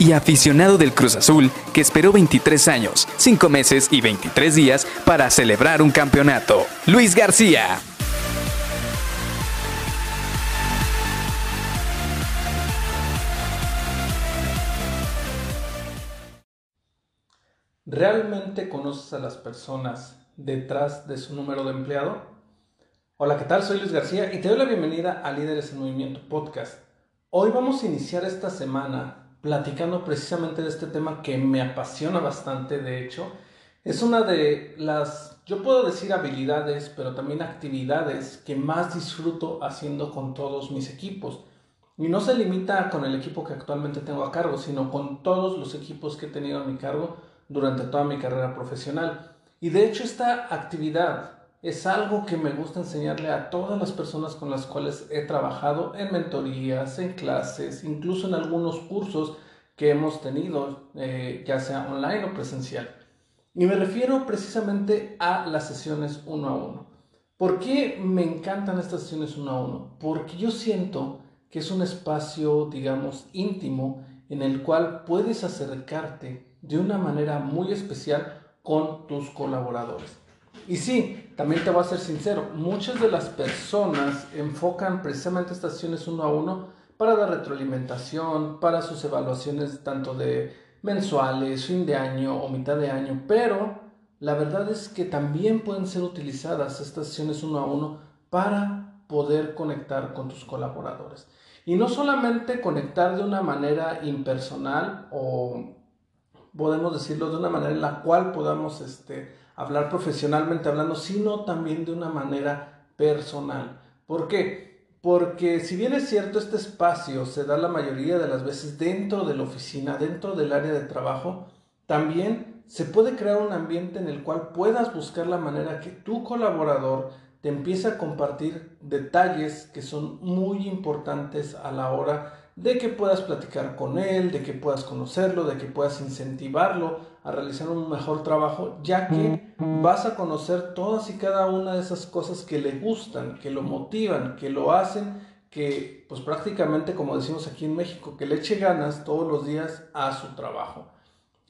y aficionado del Cruz Azul que esperó 23 años, 5 meses y 23 días para celebrar un campeonato. Luis García. ¿Realmente conoces a las personas detrás de su número de empleado? Hola, ¿qué tal? Soy Luis García y te doy la bienvenida a Líderes en Movimiento Podcast. Hoy vamos a iniciar esta semana platicando precisamente de este tema que me apasiona bastante, de hecho. Es una de las, yo puedo decir habilidades, pero también actividades que más disfruto haciendo con todos mis equipos. Y no se limita con el equipo que actualmente tengo a cargo, sino con todos los equipos que he tenido a mi cargo durante toda mi carrera profesional. Y de hecho esta actividad es algo que me gusta enseñarle a todas las personas con las cuales he trabajado en mentorías, en clases, incluso en algunos cursos que hemos tenido, eh, ya sea online o presencial. Y me refiero precisamente a las sesiones uno a uno. ¿Por qué me encantan estas sesiones uno a uno? Porque yo siento que es un espacio, digamos, íntimo en el cual puedes acercarte de una manera muy especial con tus colaboradores. Y sí, también te voy a ser sincero, muchas de las personas enfocan precisamente estas sesiones uno a uno para dar retroalimentación, para sus evaluaciones tanto de mensuales, fin de año o mitad de año, pero la verdad es que también pueden ser utilizadas estas sesiones uno a uno para poder conectar con tus colaboradores. Y no solamente conectar de una manera impersonal o podemos decirlo de una manera en la cual podamos este, hablar profesionalmente hablando, sino también de una manera personal. ¿Por qué? Porque si bien es cierto, este espacio se da la mayoría de las veces dentro de la oficina, dentro del área de trabajo, también se puede crear un ambiente en el cual puedas buscar la manera que tu colaborador te empiece a compartir detalles que son muy importantes a la hora de que puedas platicar con él, de que puedas conocerlo, de que puedas incentivarlo a realizar un mejor trabajo, ya que vas a conocer todas y cada una de esas cosas que le gustan, que lo motivan, que lo hacen, que pues prácticamente como decimos aquí en México, que le eche ganas todos los días a su trabajo.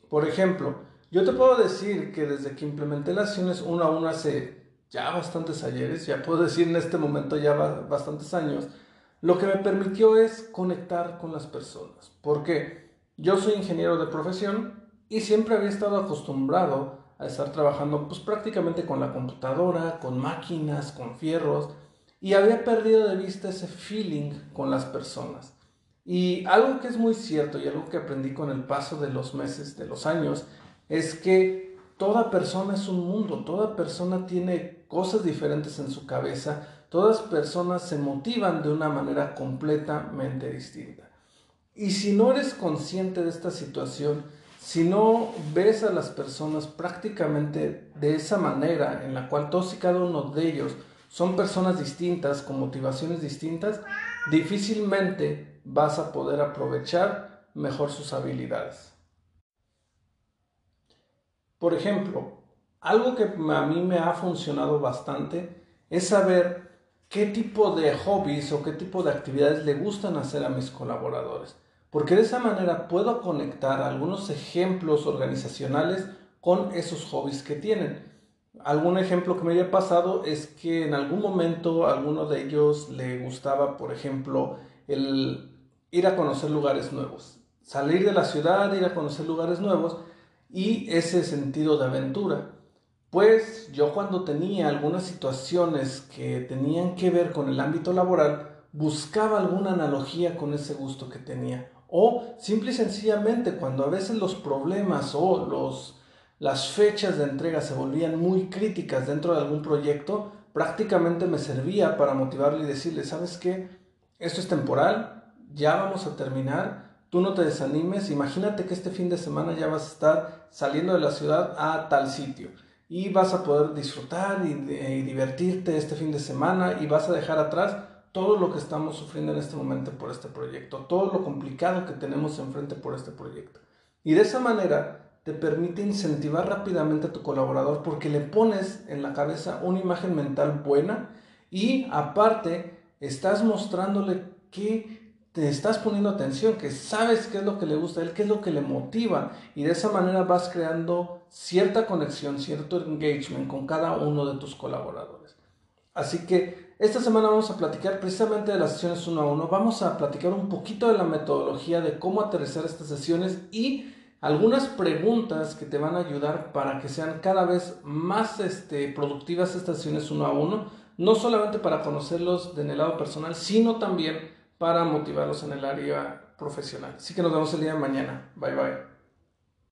Por ejemplo, yo te puedo decir que desde que implementé las acciones uno a uno hace ya bastantes ayeres, ya puedo decir en este momento ya bastantes años, lo que me permitió es conectar con las personas. Porque yo soy ingeniero de profesión y siempre había estado acostumbrado a estar trabajando pues prácticamente con la computadora, con máquinas, con fierros y había perdido de vista ese feeling con las personas. Y algo que es muy cierto y algo que aprendí con el paso de los meses, de los años, es que toda persona es un mundo, toda persona tiene cosas diferentes en su cabeza, todas personas se motivan de una manera completamente distinta. Y si no eres consciente de esta situación, si no ves a las personas prácticamente de esa manera en la cual todos y cada uno de ellos son personas distintas, con motivaciones distintas, difícilmente vas a poder aprovechar mejor sus habilidades. Por ejemplo, algo que a mí me ha funcionado bastante es saber qué tipo de hobbies o qué tipo de actividades le gustan hacer a mis colaboradores. Porque de esa manera puedo conectar algunos ejemplos organizacionales con esos hobbies que tienen. Algún ejemplo que me haya pasado es que en algún momento a alguno de ellos le gustaba, por ejemplo, el ir a conocer lugares nuevos. Salir de la ciudad, ir a conocer lugares nuevos y ese sentido de aventura. Pues yo cuando tenía algunas situaciones que tenían que ver con el ámbito laboral, buscaba alguna analogía con ese gusto que tenía. O simple y sencillamente cuando a veces los problemas o los, las fechas de entrega se volvían muy críticas dentro de algún proyecto, prácticamente me servía para motivarle y decirle, ¿sabes qué? Esto es temporal, ya vamos a terminar, tú no te desanimes, imagínate que este fin de semana ya vas a estar saliendo de la ciudad a tal sitio y vas a poder disfrutar y, y divertirte este fin de semana y vas a dejar atrás todo lo que estamos sufriendo en este momento por este proyecto, todo lo complicado que tenemos enfrente por este proyecto. Y de esa manera te permite incentivar rápidamente a tu colaborador porque le pones en la cabeza una imagen mental buena y aparte estás mostrándole que te estás poniendo atención, que sabes qué es lo que le gusta a él, qué es lo que le motiva y de esa manera vas creando cierta conexión, cierto engagement con cada uno de tus colaboradores. Así que esta semana vamos a platicar precisamente de las sesiones uno a uno, vamos a platicar un poquito de la metodología de cómo aterrizar estas sesiones y algunas preguntas que te van a ayudar para que sean cada vez más este, productivas estas sesiones uno a uno, no solamente para conocerlos en el lado personal, sino también para motivarlos en el área profesional. Así que nos vemos el día de mañana. Bye bye.